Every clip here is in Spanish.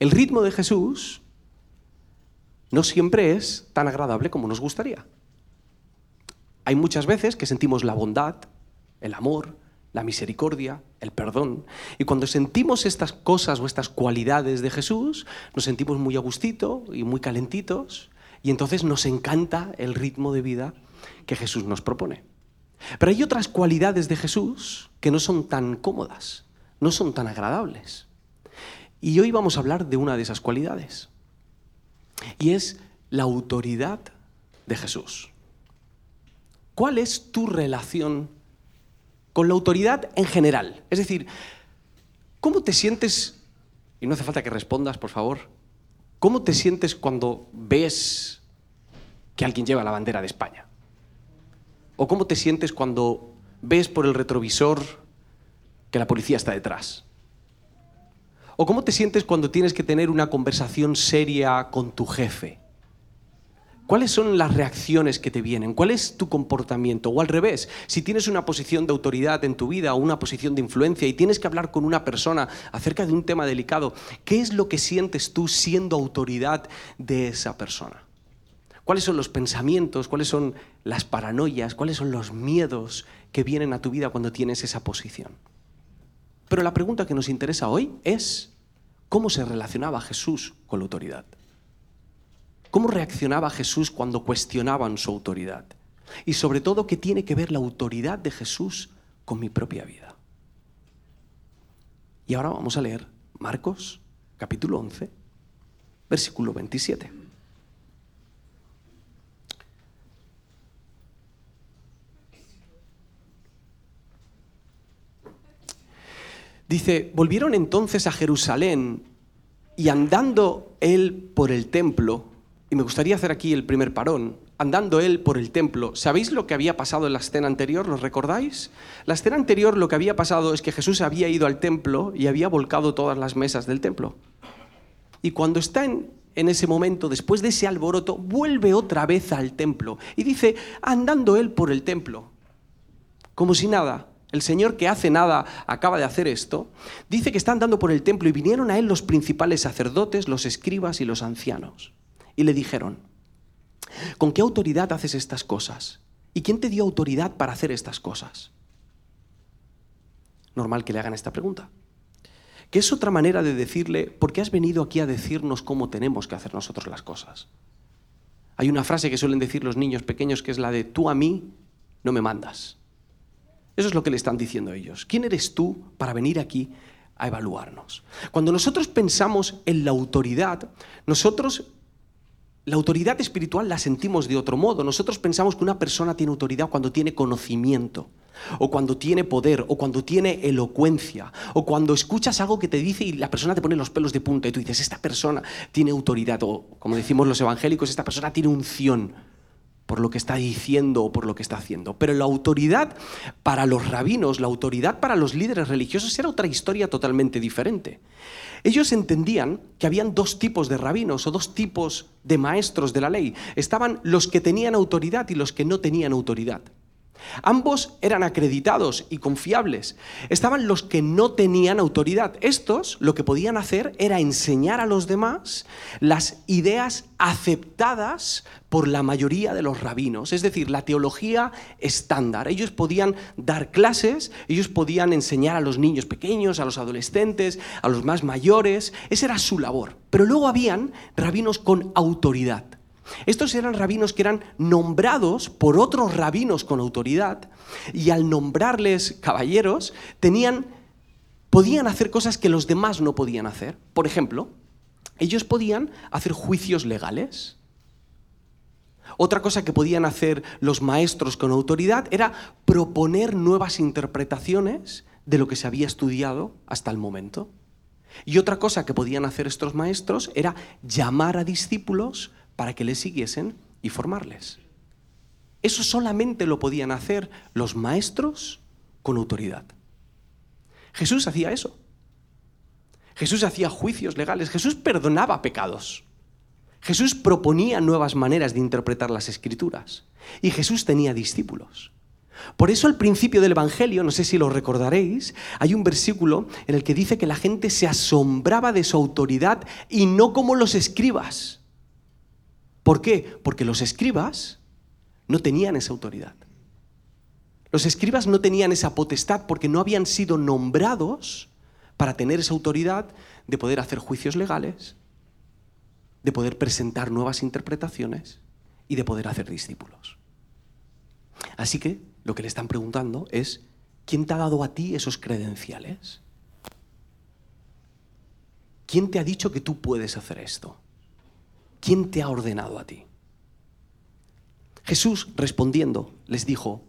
El ritmo de Jesús no siempre es tan agradable como nos gustaría. Hay muchas veces que sentimos la bondad, el amor, la misericordia, el perdón. Y cuando sentimos estas cosas o estas cualidades de Jesús, nos sentimos muy a gustito y muy calentitos, y entonces nos encanta el ritmo de vida que Jesús nos propone. Pero hay otras cualidades de Jesús que no son tan cómodas, no son tan agradables. Y hoy vamos a hablar de una de esas cualidades. Y es la autoridad de Jesús. ¿Cuál es tu relación con la autoridad en general? Es decir, ¿cómo te sientes, y no hace falta que respondas, por favor, ¿cómo te sientes cuando ves que alguien lleva la bandera de España? ¿O cómo te sientes cuando ves por el retrovisor que la policía está detrás? ¿O cómo te sientes cuando tienes que tener una conversación seria con tu jefe? ¿Cuáles son las reacciones que te vienen? ¿Cuál es tu comportamiento? O al revés, si tienes una posición de autoridad en tu vida o una posición de influencia y tienes que hablar con una persona acerca de un tema delicado, ¿qué es lo que sientes tú siendo autoridad de esa persona? ¿Cuáles son los pensamientos? ¿Cuáles son las paranoias? ¿Cuáles son los miedos que vienen a tu vida cuando tienes esa posición? Pero la pregunta que nos interesa hoy es, ¿cómo se relacionaba Jesús con la autoridad? ¿Cómo reaccionaba Jesús cuando cuestionaban su autoridad? Y sobre todo, ¿qué tiene que ver la autoridad de Jesús con mi propia vida? Y ahora vamos a leer Marcos capítulo 11, versículo 27. Dice, volvieron entonces a Jerusalén y andando él por el templo, y me gustaría hacer aquí el primer parón, andando él por el templo, ¿sabéis lo que había pasado en la escena anterior? ¿Lo recordáis? La escena anterior lo que había pasado es que Jesús había ido al templo y había volcado todas las mesas del templo. Y cuando está en, en ese momento, después de ese alboroto, vuelve otra vez al templo y dice, andando él por el templo, como si nada. El Señor que hace nada acaba de hacer esto, dice que está andando por el templo y vinieron a él los principales sacerdotes, los escribas y los ancianos. Y le dijeron, ¿con qué autoridad haces estas cosas? ¿Y quién te dio autoridad para hacer estas cosas? Normal que le hagan esta pregunta. Que es otra manera de decirle, ¿por qué has venido aquí a decirnos cómo tenemos que hacer nosotros las cosas? Hay una frase que suelen decir los niños pequeños que es la de, tú a mí no me mandas. Eso es lo que le están diciendo ellos. ¿Quién eres tú para venir aquí a evaluarnos? Cuando nosotros pensamos en la autoridad, nosotros la autoridad espiritual la sentimos de otro modo. Nosotros pensamos que una persona tiene autoridad cuando tiene conocimiento, o cuando tiene poder, o cuando tiene elocuencia, o cuando escuchas algo que te dice y la persona te pone los pelos de punta y tú dices, esta persona tiene autoridad, o como decimos los evangélicos, esta persona tiene unción por lo que está diciendo o por lo que está haciendo. Pero la autoridad para los rabinos, la autoridad para los líderes religiosos era otra historia totalmente diferente. Ellos entendían que habían dos tipos de rabinos o dos tipos de maestros de la ley. Estaban los que tenían autoridad y los que no tenían autoridad. Ambos eran acreditados y confiables. Estaban los que no tenían autoridad. Estos lo que podían hacer era enseñar a los demás las ideas aceptadas por la mayoría de los rabinos, es decir, la teología estándar. Ellos podían dar clases, ellos podían enseñar a los niños pequeños, a los adolescentes, a los más mayores. Esa era su labor. Pero luego habían rabinos con autoridad. Estos eran rabinos que eran nombrados por otros rabinos con autoridad y al nombrarles caballeros tenían podían hacer cosas que los demás no podían hacer. Por ejemplo, ellos podían hacer juicios legales. Otra cosa que podían hacer los maestros con autoridad era proponer nuevas interpretaciones de lo que se había estudiado hasta el momento. Y otra cosa que podían hacer estos maestros era llamar a discípulos para que les siguiesen y formarles. Eso solamente lo podían hacer los maestros con autoridad. Jesús hacía eso. Jesús hacía juicios legales, Jesús perdonaba pecados. Jesús proponía nuevas maneras de interpretar las escrituras y Jesús tenía discípulos. Por eso al principio del Evangelio, no sé si lo recordaréis, hay un versículo en el que dice que la gente se asombraba de su autoridad y no como los escribas. ¿Por qué? Porque los escribas no tenían esa autoridad. Los escribas no tenían esa potestad porque no habían sido nombrados para tener esa autoridad de poder hacer juicios legales, de poder presentar nuevas interpretaciones y de poder hacer discípulos. Así que lo que le están preguntando es, ¿quién te ha dado a ti esos credenciales? ¿Quién te ha dicho que tú puedes hacer esto? ¿Quién te ha ordenado a ti? Jesús respondiendo les dijo,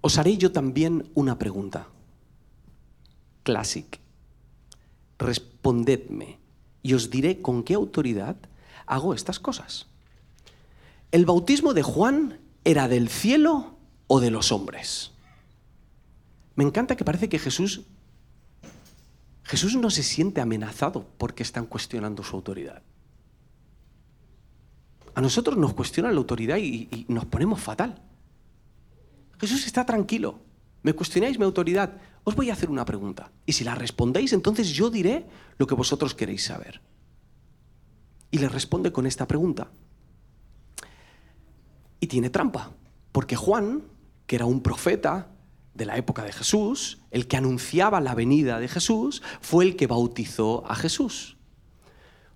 os haré yo también una pregunta. Clásic. Respondedme y os diré con qué autoridad hago estas cosas. ¿El bautismo de Juan era del cielo o de los hombres? Me encanta que parece que Jesús Jesús no se siente amenazado porque están cuestionando su autoridad. A nosotros nos cuestionan la autoridad y, y nos ponemos fatal. Jesús está tranquilo. Me cuestionáis mi autoridad. Os voy a hacer una pregunta. Y si la respondéis, entonces yo diré lo que vosotros queréis saber. Y le responde con esta pregunta. Y tiene trampa, porque Juan, que era un profeta de la época de Jesús, el que anunciaba la venida de Jesús, fue el que bautizó a Jesús.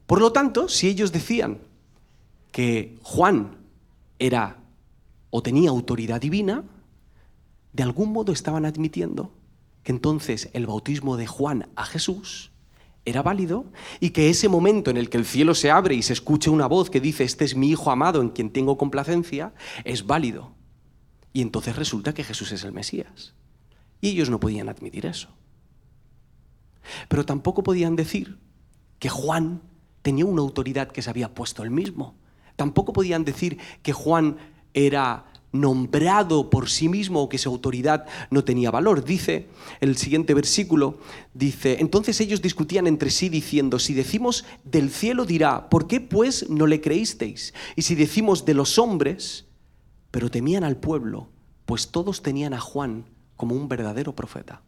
Por lo tanto, si ellos decían que Juan era o tenía autoridad divina, de algún modo estaban admitiendo que entonces el bautismo de Juan a Jesús era válido y que ese momento en el que el cielo se abre y se escuche una voz que dice, este es mi Hijo amado en quien tengo complacencia, es válido. Y entonces resulta que Jesús es el Mesías. Y ellos no podían admitir eso. Pero tampoco podían decir que Juan tenía una autoridad que se había puesto él mismo. Tampoco podían decir que Juan era nombrado por sí mismo o que su autoridad no tenía valor. Dice el siguiente versículo, dice, entonces ellos discutían entre sí diciendo, si decimos del cielo dirá, ¿por qué pues no le creísteis? Y si decimos de los hombres, pero temían al pueblo, pues todos tenían a Juan como un verdadero profeta.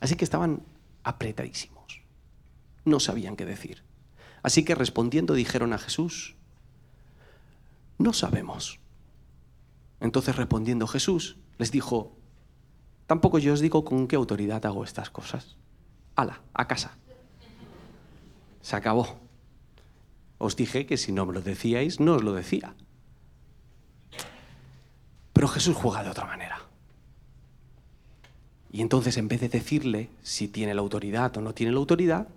Así que estaban apretadísimos, no sabían qué decir. Así que respondiendo dijeron a Jesús, no sabemos. Entonces respondiendo Jesús, les dijo, tampoco yo os digo con qué autoridad hago estas cosas. Ala, a casa. Se acabó. Os dije que si no me lo decíais, no os lo decía. Pero Jesús juega de otra manera. Y entonces en vez de decirle si tiene la autoridad o no tiene la autoridad,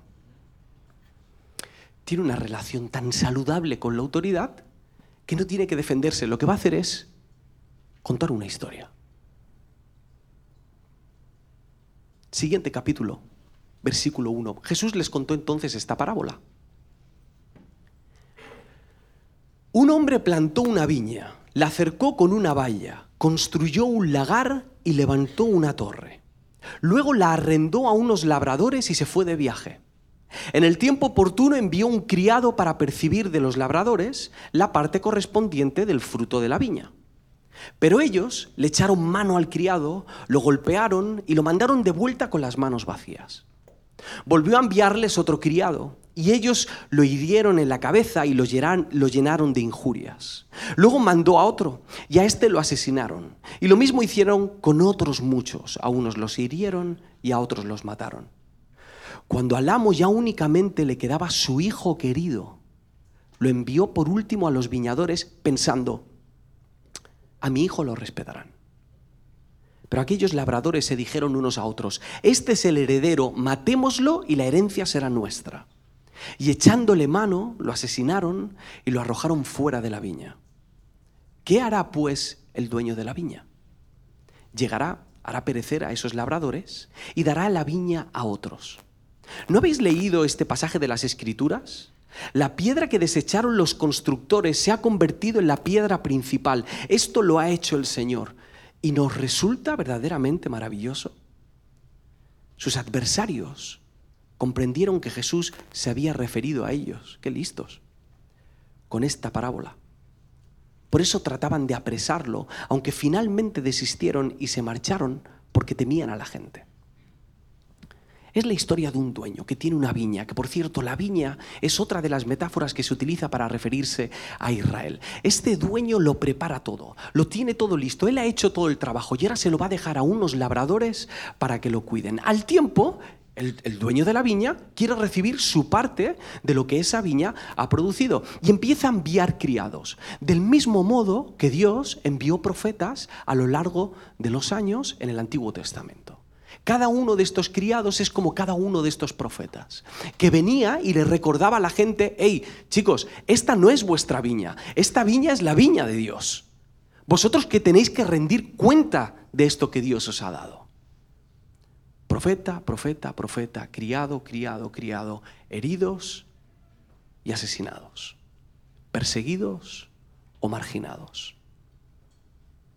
tiene una relación tan saludable con la autoridad que no tiene que defenderse. Lo que va a hacer es contar una historia. Siguiente capítulo, versículo 1. Jesús les contó entonces esta parábola. Un hombre plantó una viña, la acercó con una valla, construyó un lagar y levantó una torre. Luego la arrendó a unos labradores y se fue de viaje. En el tiempo oportuno envió un criado para percibir de los labradores la parte correspondiente del fruto de la viña. Pero ellos le echaron mano al criado, lo golpearon y lo mandaron de vuelta con las manos vacías. Volvió a enviarles otro criado, y ellos lo hirieron en la cabeza y lo llenaron de injurias. Luego mandó a otro, y a este lo asesinaron. Y lo mismo hicieron con otros muchos. A unos los hirieron y a otros los mataron. Cuando al amo ya únicamente le quedaba su hijo querido, lo envió por último a los viñadores pensando, a mi hijo lo respetarán. Pero aquellos labradores se dijeron unos a otros, este es el heredero, matémoslo y la herencia será nuestra. Y echándole mano, lo asesinaron y lo arrojaron fuera de la viña. ¿Qué hará pues el dueño de la viña? Llegará, hará perecer a esos labradores y dará la viña a otros. ¿No habéis leído este pasaje de las Escrituras? La piedra que desecharon los constructores se ha convertido en la piedra principal. Esto lo ha hecho el Señor y nos resulta verdaderamente maravilloso. Sus adversarios comprendieron que Jesús se había referido a ellos. Qué listos. Con esta parábola. Por eso trataban de apresarlo, aunque finalmente desistieron y se marcharon porque temían a la gente. Es la historia de un dueño que tiene una viña, que por cierto la viña es otra de las metáforas que se utiliza para referirse a Israel. Este dueño lo prepara todo, lo tiene todo listo, él ha hecho todo el trabajo y ahora se lo va a dejar a unos labradores para que lo cuiden. Al tiempo, el, dueño de la viña quiere recibir su parte de lo que esa viña ha producido y empieza a enviar criados, del mismo modo que Dios envió profetas a lo largo de los años en el Antiguo Testamento. Cada uno de estos criados es como cada uno de estos profetas, que venía y le recordaba a la gente, hey, chicos, esta no es vuestra viña, esta viña es la viña de Dios. Vosotros que tenéis que rendir cuenta de esto que Dios os ha dado. Profeta, profeta, profeta, criado, criado, criado, heridos y asesinados, perseguidos o marginados.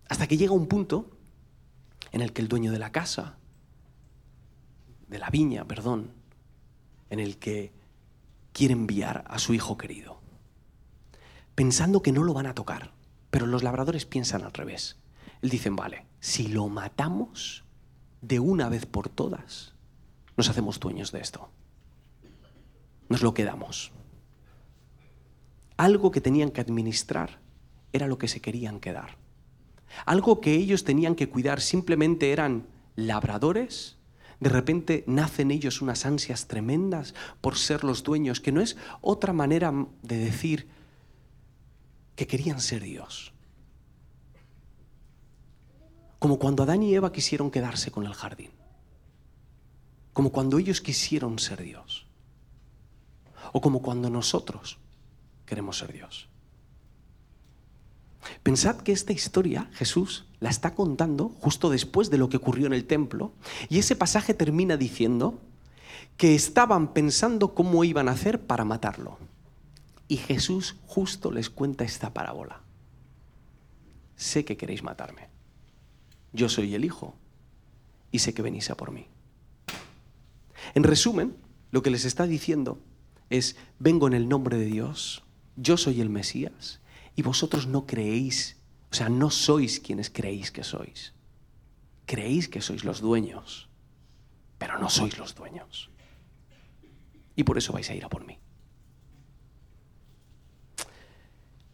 Hasta que llega un punto en el que el dueño de la casa de la viña, perdón, en el que quiere enviar a su hijo querido, pensando que no lo van a tocar. Pero los labradores piensan al revés. Él dicen, vale, si lo matamos de una vez por todas, nos hacemos dueños de esto. Nos lo quedamos. Algo que tenían que administrar era lo que se querían quedar. Algo que ellos tenían que cuidar simplemente eran labradores de repente nacen ellos unas ansias tremendas por ser los dueños, que no es otra manera de decir que querían ser Dios. Como cuando Adán y Eva quisieron quedarse con el jardín. Como cuando ellos quisieron ser Dios. O como cuando nosotros queremos ser Dios. Pensad que esta historia Jesús la está contando justo después de lo que ocurrió en el templo y ese pasaje termina diciendo que estaban pensando cómo iban a hacer para matarlo. Y Jesús justo les cuenta esta parábola. Sé que queréis matarme. Yo soy el Hijo y sé que venís a por mí. En resumen, lo que les está diciendo es, vengo en el nombre de Dios, yo soy el Mesías y vosotros no creéis, o sea, no sois quienes creéis que sois. Creéis que sois los dueños, pero no sois los dueños. Y por eso vais a ir a por mí.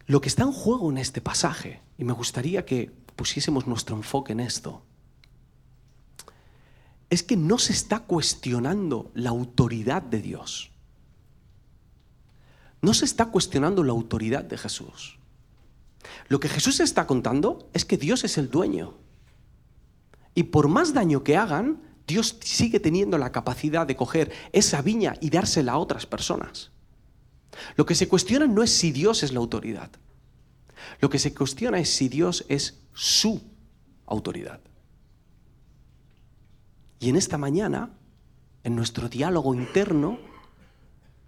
Lo que está en juego en este pasaje, y me gustaría que pusiésemos nuestro enfoque en esto, es que no se está cuestionando la autoridad de Dios. No se está cuestionando la autoridad de Jesús. Lo que Jesús está contando es que Dios es el dueño. Y por más daño que hagan, Dios sigue teniendo la capacidad de coger esa viña y dársela a otras personas. Lo que se cuestiona no es si Dios es la autoridad. Lo que se cuestiona es si Dios es su autoridad. Y en esta mañana, en nuestro diálogo interno,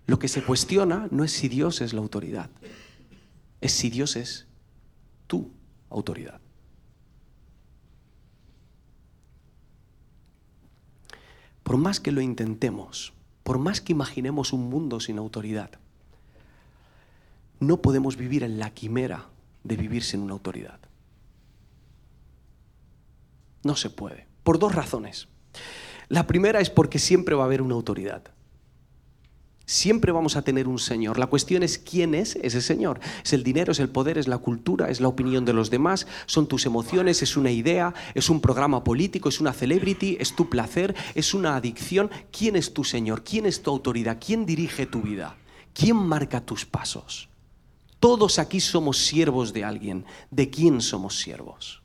lo que se cuestiona no es si Dios es la autoridad, es si Dios es tu autoridad. Por más que lo intentemos, por más que imaginemos un mundo sin autoridad, no podemos vivir en la quimera de vivir sin una autoridad. No se puede, por dos razones. La primera es porque siempre va a haber una autoridad. Siempre vamos a tener un Señor. La cuestión es quién es ese Señor. Es el dinero, es el poder, es la cultura, es la opinión de los demás, son tus emociones, es una idea, es un programa político, es una celebrity, es tu placer, es una adicción. ¿Quién es tu Señor? ¿Quién es tu autoridad? ¿Quién dirige tu vida? ¿Quién marca tus pasos? Todos aquí somos siervos de alguien. ¿De quién somos siervos?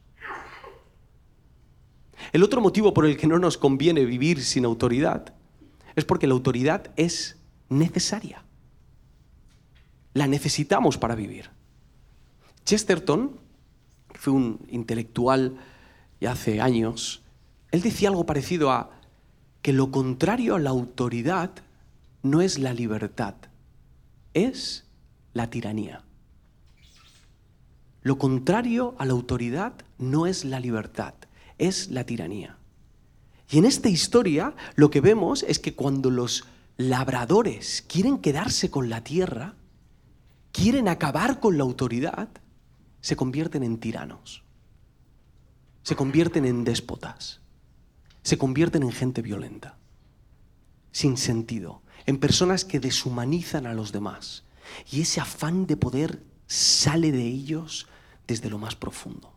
El otro motivo por el que no nos conviene vivir sin autoridad es porque la autoridad es necesaria. La necesitamos para vivir. Chesterton, que fue un intelectual ya hace años, él decía algo parecido a que lo contrario a la autoridad no es la libertad, es la tiranía. Lo contrario a la autoridad no es la libertad, es la tiranía. Y en esta historia lo que vemos es que cuando los labradores quieren quedarse con la tierra, quieren acabar con la autoridad, se convierten en tiranos, se convierten en déspotas, se convierten en gente violenta, sin sentido, en personas que deshumanizan a los demás. Y ese afán de poder sale de ellos desde lo más profundo.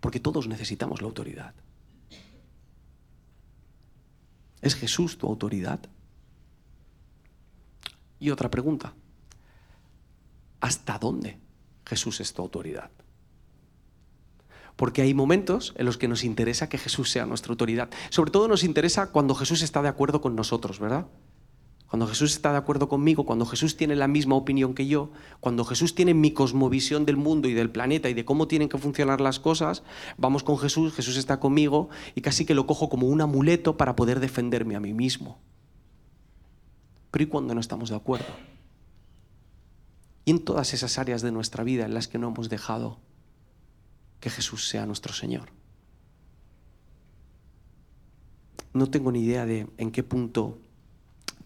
Porque todos necesitamos la autoridad. ¿Es Jesús tu autoridad? Y otra pregunta. ¿Hasta dónde Jesús es tu autoridad? Porque hay momentos en los que nos interesa que Jesús sea nuestra autoridad. Sobre todo nos interesa cuando Jesús está de acuerdo con nosotros, ¿verdad? Cuando Jesús está de acuerdo conmigo, cuando Jesús tiene la misma opinión que yo, cuando Jesús tiene mi cosmovisión del mundo y del planeta y de cómo tienen que funcionar las cosas, vamos con Jesús, Jesús está conmigo y casi que lo cojo como un amuleto para poder defenderme a mí mismo. Pero ¿y cuando no estamos de acuerdo? Y en todas esas áreas de nuestra vida en las que no hemos dejado que Jesús sea nuestro Señor. No tengo ni idea de en qué punto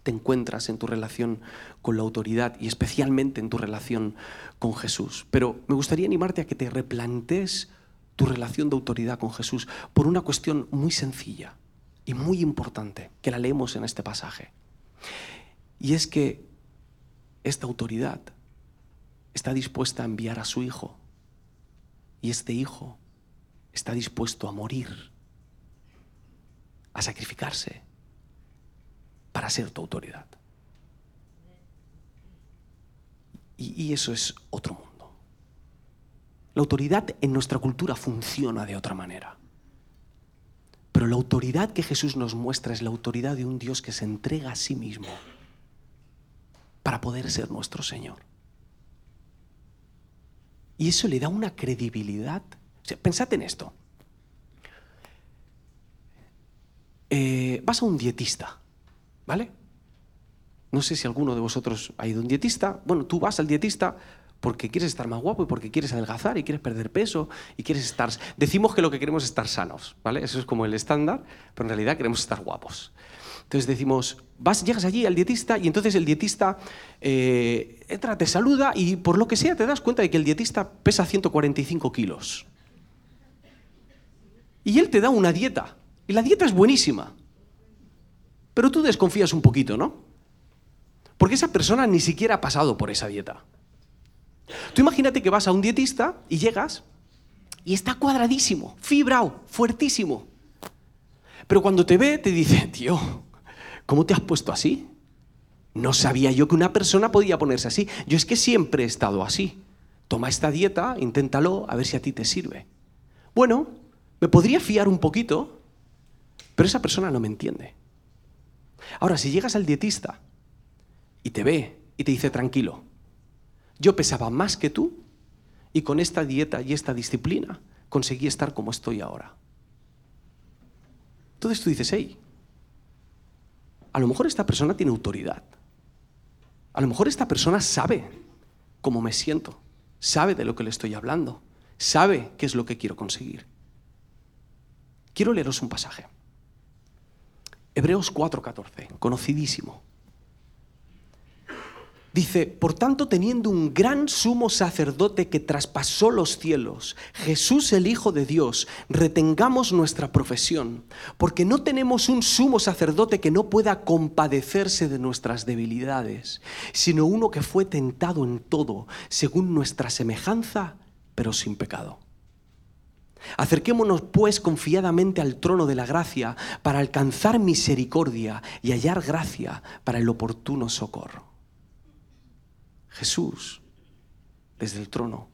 te encuentras en tu relación con la autoridad y especialmente en tu relación con Jesús. Pero me gustaría animarte a que te replantes tu relación de autoridad con Jesús por una cuestión muy sencilla y muy importante que la leemos en este pasaje. Y es que esta autoridad está dispuesta a enviar a su Hijo y este Hijo está dispuesto a morir, a sacrificarse para ser tu autoridad. Y, eso es otro mundo. La autoridad en nuestra cultura funciona de otra manera. Pero la autoridad que Jesús nos muestra es la autoridad de un Dios que se entrega a sí mismo para poder ser nuestro Señor. Y eso le da una credibilidad. pensad en esto. Eh, vas a un dietista ¿Vale? No sé si alguno de vosotros ha ido a un dietista. Bueno, tú vas al dietista porque quieres estar más guapo y porque quieres adelgazar y quieres perder peso y quieres estar... Decimos que lo que queremos es estar sanos, ¿vale? Eso es como el estándar, pero en realidad queremos estar guapos. Entonces decimos, vas, llegas allí al dietista y entonces el dietista eh, entra, te saluda y por lo que sea te das cuenta de que el dietista pesa 145 kilos. Y él te da una dieta. Y la dieta es buenísima. Pero tú desconfías un poquito, ¿no? Porque esa persona ni siquiera ha pasado por esa dieta. Tú imagínate que vas a un dietista y llegas y está cuadradísimo, fibrado, fuertísimo. Pero cuando te ve te dice, tío, ¿cómo te has puesto así? No sabía yo que una persona podía ponerse así. Yo es que siempre he estado así. Toma esta dieta, inténtalo, a ver si a ti te sirve. Bueno, me podría fiar un poquito, pero esa persona no me entiende. Ahora, si llegas al dietista y te ve y te dice, tranquilo, yo pesaba más que tú y con esta dieta y esta disciplina conseguí estar como estoy ahora. Entonces tú dices, hey, a lo mejor esta persona tiene autoridad. A lo mejor esta persona sabe cómo me siento, sabe de lo que le estoy hablando, sabe qué es lo que quiero conseguir. Quiero leeros un pasaje. Hebreos 4:14, conocidísimo. Dice, por tanto, teniendo un gran sumo sacerdote que traspasó los cielos, Jesús el Hijo de Dios, retengamos nuestra profesión, porque no tenemos un sumo sacerdote que no pueda compadecerse de nuestras debilidades, sino uno que fue tentado en todo, según nuestra semejanza, pero sin pecado. Acerquémonos pues confiadamente al trono de la gracia para alcanzar misericordia y hallar gracia para el oportuno socorro. Jesús, desde el trono,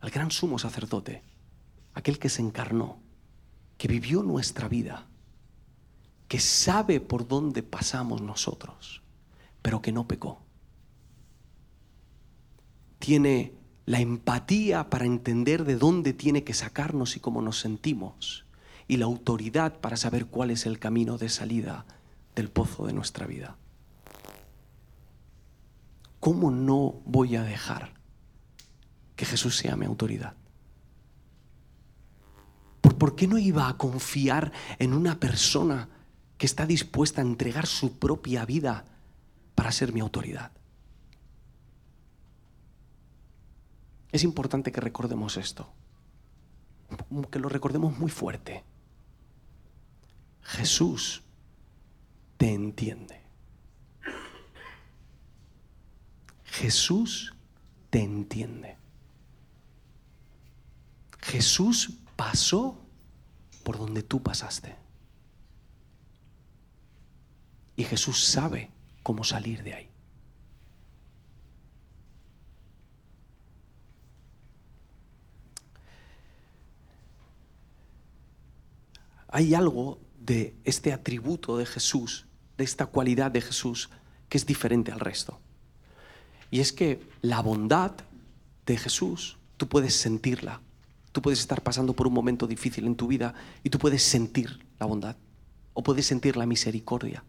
al gran sumo sacerdote, aquel que se encarnó, que vivió nuestra vida, que sabe por dónde pasamos nosotros, pero que no pecó. Tiene la empatía para entender de dónde tiene que sacarnos y cómo nos sentimos, y la autoridad para saber cuál es el camino de salida del pozo de nuestra vida. ¿Cómo no voy a dejar que Jesús sea mi autoridad? ¿Por, qué no iba a confiar en una persona que está dispuesta a entregar su propia vida para ser mi autoridad? Es importante que recordemos esto, que lo recordemos muy fuerte. Jesús te entiende. Jesús te entiende. Jesús pasó por donde tú pasaste. Y Jesús sabe cómo salir de ahí. Hay algo de este atributo de Jesús, de esta cualidad de Jesús, que es diferente al resto. Y es que la bondad de Jesús, tú puedes sentirla. Tú puedes estar pasando por un momento difícil en tu vida y tú puedes sentir la bondad. O puedes sentir la misericordia.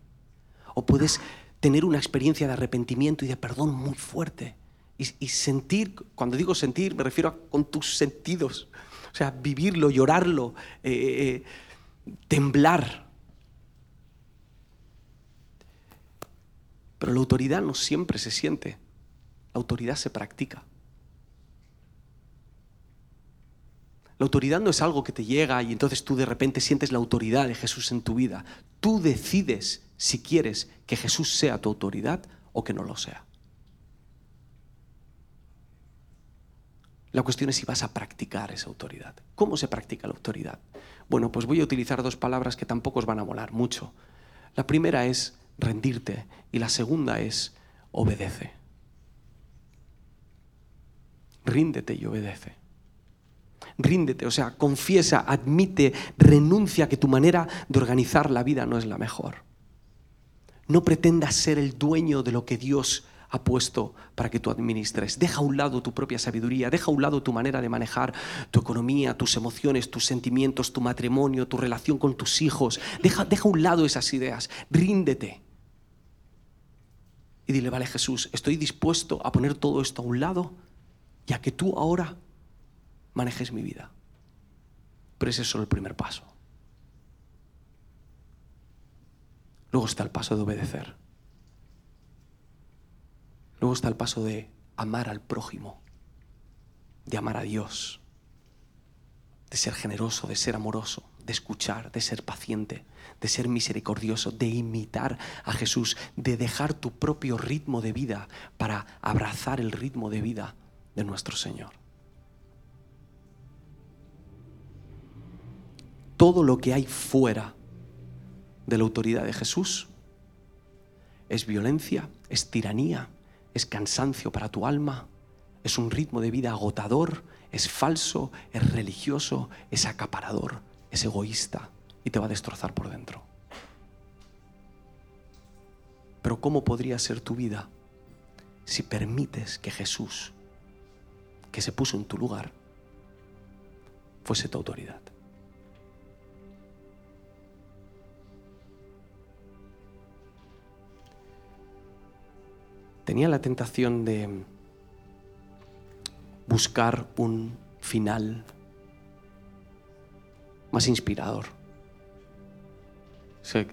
O puedes tener una experiencia de arrepentimiento y de perdón muy fuerte. Y, sentir, cuando digo sentir, me refiero a con tus sentidos. O sea, vivirlo, llorarlo, eh, eh, eh, temblar. Pero la autoridad no siempre se siente. La autoridad se practica. La autoridad no es algo que te llega y entonces tú de repente sientes la autoridad de Jesús en tu vida. Tú decides si quieres que Jesús sea tu autoridad o que no lo sea. La cuestión es si vas a practicar esa autoridad. ¿Cómo se practica la autoridad? Bueno, pues voy a utilizar dos palabras que tampoco os van a volar mucho. La primera es rendirte y la segunda es obedece ríndete y obedece. Ríndete, o sea, confiesa, admite, renuncia que tu manera de organizar la vida no es la mejor. No pretendas ser el dueño de lo que Dios ha puesto para que tú administres. Deja a un lado tu propia sabiduría, deja a un lado tu manera de manejar tu economía, tus emociones, tus sentimientos, tu matrimonio, tu relación con tus hijos. Deja, deja a un lado esas ideas, ríndete. Y dile, vale Jesús, estoy dispuesto a poner todo esto a un lado ya que tú ahora manejes mi vida. Pero ese es solo el primer paso. Luego está el paso de obedecer. Luego está el paso de amar al prójimo, de amar a Dios, de ser generoso, de ser amoroso, de escuchar, de ser paciente, de ser misericordioso, de imitar a Jesús, de dejar tu propio ritmo de vida para abrazar el ritmo de vida de nuestro Señor. Todo lo que hay fuera de la autoridad de Jesús es violencia, es tiranía, es cansancio para tu alma, es un ritmo de vida agotador, es falso, es religioso, es acaparador, es egoísta y te va a destrozar por dentro. Pero ¿cómo podría ser tu vida si permites que Jesús que se puso en tu lugar fuese tu autoridad. Tenía la tentación de buscar un final más inspirador.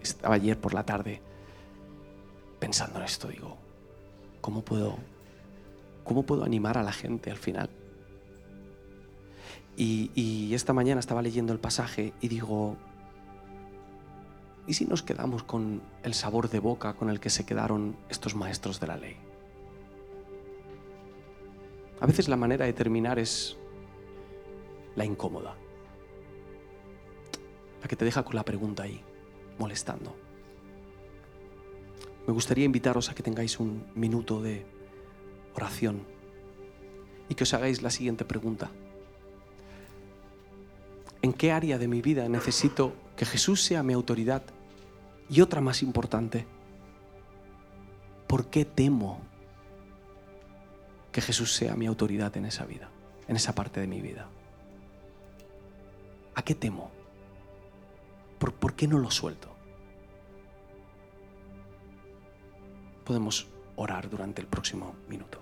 Estaba ayer por la tarde pensando en esto, digo, ¿cómo puedo ¿Cómo puedo animar a la gente al final? Y, esta mañana estaba leyendo el pasaje y digo, ¿y si nos quedamos con el sabor de boca con el que se quedaron estos maestros de la ley? A veces la manera de terminar es la incómoda, la que te deja con la pregunta ahí, molestando. Me gustaría invitaros a que tengáis un minuto de oración y que os hagáis la siguiente pregunta. ¿En qué área de mi vida necesito que Jesús sea mi autoridad? Y otra más importante, ¿por qué temo que Jesús sea mi autoridad en esa vida, en esa parte de mi vida? ¿A qué temo? ¿Por, qué no lo suelto? Podemos orar durante el próximo minuto.